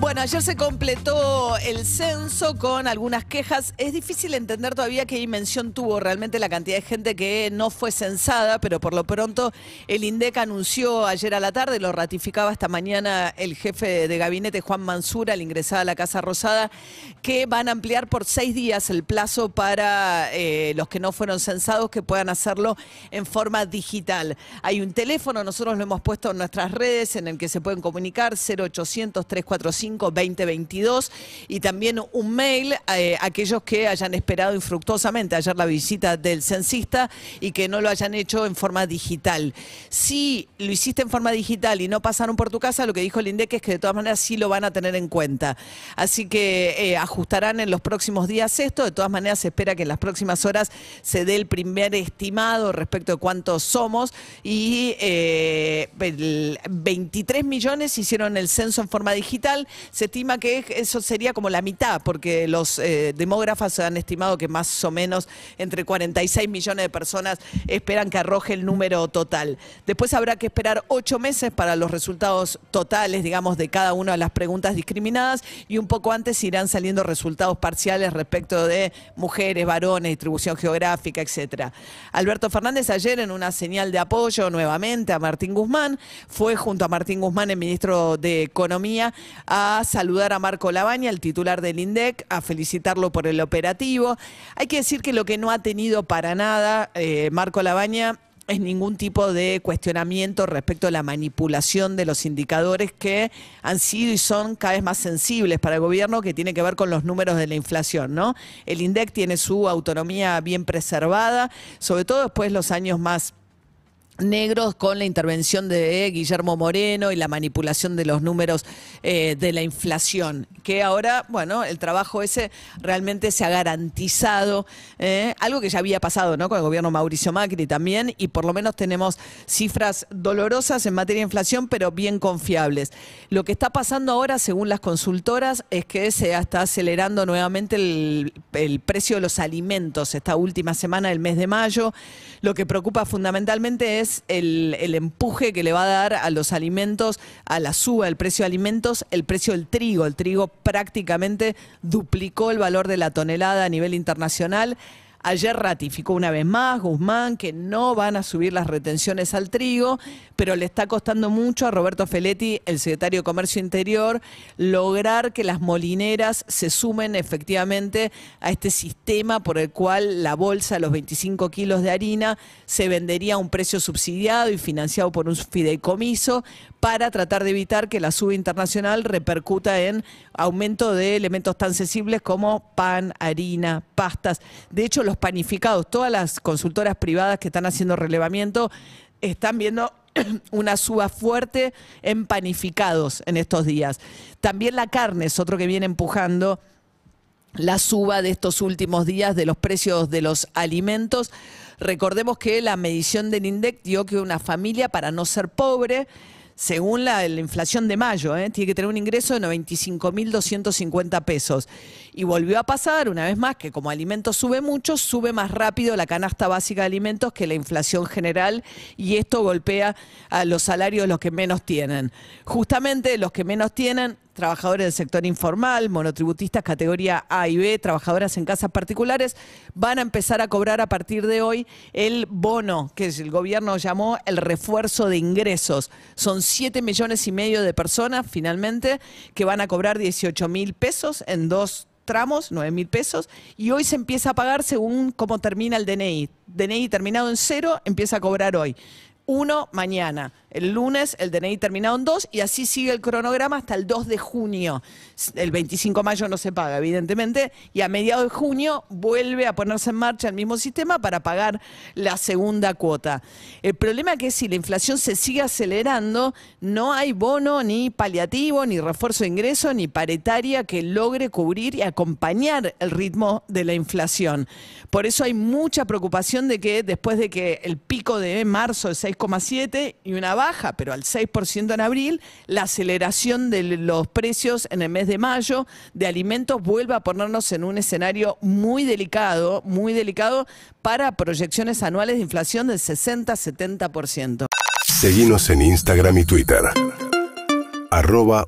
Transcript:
Bueno, ayer se completó el censo con algunas quejas. Es difícil entender todavía qué dimensión tuvo realmente la cantidad de gente que no fue censada, pero por lo pronto el INDEC anunció ayer a la tarde, lo ratificaba esta mañana el jefe de gabinete Juan Mansura al ingresar a la Casa Rosada, que van a ampliar por seis días el plazo para eh, los que no fueron censados que puedan hacerlo en forma digital. Hay un teléfono, nosotros lo hemos puesto en nuestras redes en el que se pueden comunicar 0800 345 2022 y también un mail a eh, aquellos que hayan esperado infructuosamente ayer la visita del censista y que no lo hayan hecho en forma digital. Si lo hiciste en forma digital y no pasaron por tu casa, lo que dijo el INDEC es que de todas maneras sí lo van a tener en cuenta. Así que eh, ajustarán en los próximos días esto. De todas maneras, se espera que en las próximas horas se dé el primer estimado respecto de cuántos somos y eh, el 23 millones hicieron el censo en forma digital. Se estima que eso sería como la mitad, porque los eh, demógrafos han estimado que más o menos entre 46 millones de personas esperan que arroje el número total. Después habrá que esperar ocho meses para los resultados totales, digamos, de cada una de las preguntas discriminadas y un poco antes irán saliendo resultados parciales respecto de mujeres, varones, distribución geográfica, etcétera. Alberto Fernández ayer en una señal de apoyo nuevamente a Martín Guzmán fue junto a Martín Guzmán, el ministro de Economía, a saludar a Marco Labaña, el titular del INDEC, a felicitarlo por el operativo. Hay que decir que lo que no ha tenido para nada eh, Marco Labaña es ningún tipo de cuestionamiento respecto a la manipulación de los indicadores que han sido y son cada vez más sensibles para el gobierno, que tiene que ver con los números de la inflación, ¿no? El INDEC tiene su autonomía bien preservada, sobre todo después de los años más negros con la intervención de Guillermo Moreno y la manipulación de los números eh, de la inflación, que ahora, bueno, el trabajo ese realmente se ha garantizado, eh, algo que ya había pasado ¿no? con el gobierno Mauricio Macri también, y por lo menos tenemos cifras dolorosas en materia de inflación, pero bien confiables. Lo que está pasando ahora, según las consultoras, es que se está acelerando nuevamente el, el precio de los alimentos esta última semana del mes de mayo. Lo que preocupa fundamentalmente es el, el empuje que le va a dar a los alimentos, a la suba del precio de alimentos, el precio del trigo. El trigo prácticamente duplicó el valor de la tonelada a nivel internacional. Ayer ratificó una vez más Guzmán que no van a subir las retenciones al trigo, pero le está costando mucho a Roberto Feletti, el secretario de Comercio Interior, lograr que las molineras se sumen efectivamente a este sistema por el cual la bolsa de los 25 kilos de harina se vendería a un precio subsidiado y financiado por un fideicomiso para tratar de evitar que la suba internacional repercuta en aumento de elementos tan sensibles como pan, harina, pastas. De hecho, los panificados, todas las consultoras privadas que están haciendo relevamiento están viendo una suba fuerte en panificados en estos días. También la carne es otro que viene empujando la suba de estos últimos días de los precios de los alimentos. Recordemos que la medición del INDEC dio que una familia, para no ser pobre, según la, la inflación de mayo, ¿eh? tiene que tener un ingreso de 95.250 pesos. Y volvió a pasar una vez más que como alimentos sube mucho, sube más rápido la canasta básica de alimentos que la inflación general y esto golpea a los salarios de los que menos tienen. Justamente los que menos tienen trabajadores del sector informal, monotributistas categoría A y B, trabajadoras en casas particulares, van a empezar a cobrar a partir de hoy el bono, que el gobierno llamó el refuerzo de ingresos. Son 7 millones y medio de personas finalmente que van a cobrar 18 mil pesos en dos tramos, 9 mil pesos, y hoy se empieza a pagar según cómo termina el DNI. DNI terminado en cero empieza a cobrar hoy. Uno mañana. El lunes el DNI terminado en dos y así sigue el cronograma hasta el 2 de junio. El 25 de mayo no se paga, evidentemente, y a mediados de junio vuelve a ponerse en marcha el mismo sistema para pagar la segunda cuota. El problema es que si la inflación se sigue acelerando, no hay bono ni paliativo, ni refuerzo de ingreso, ni paritaria que logre cubrir y acompañar el ritmo de la inflación. Por eso hay mucha preocupación de que después de que el pico de marzo es 6,7 y una baja, pero al 6% en abril, la aceleración de los precios en el mes de mayo de alimentos vuelve a ponernos en un escenario muy delicado, muy delicado para proyecciones anuales de inflación del 60-70%. Seguimos en Instagram y Twitter. Arroba.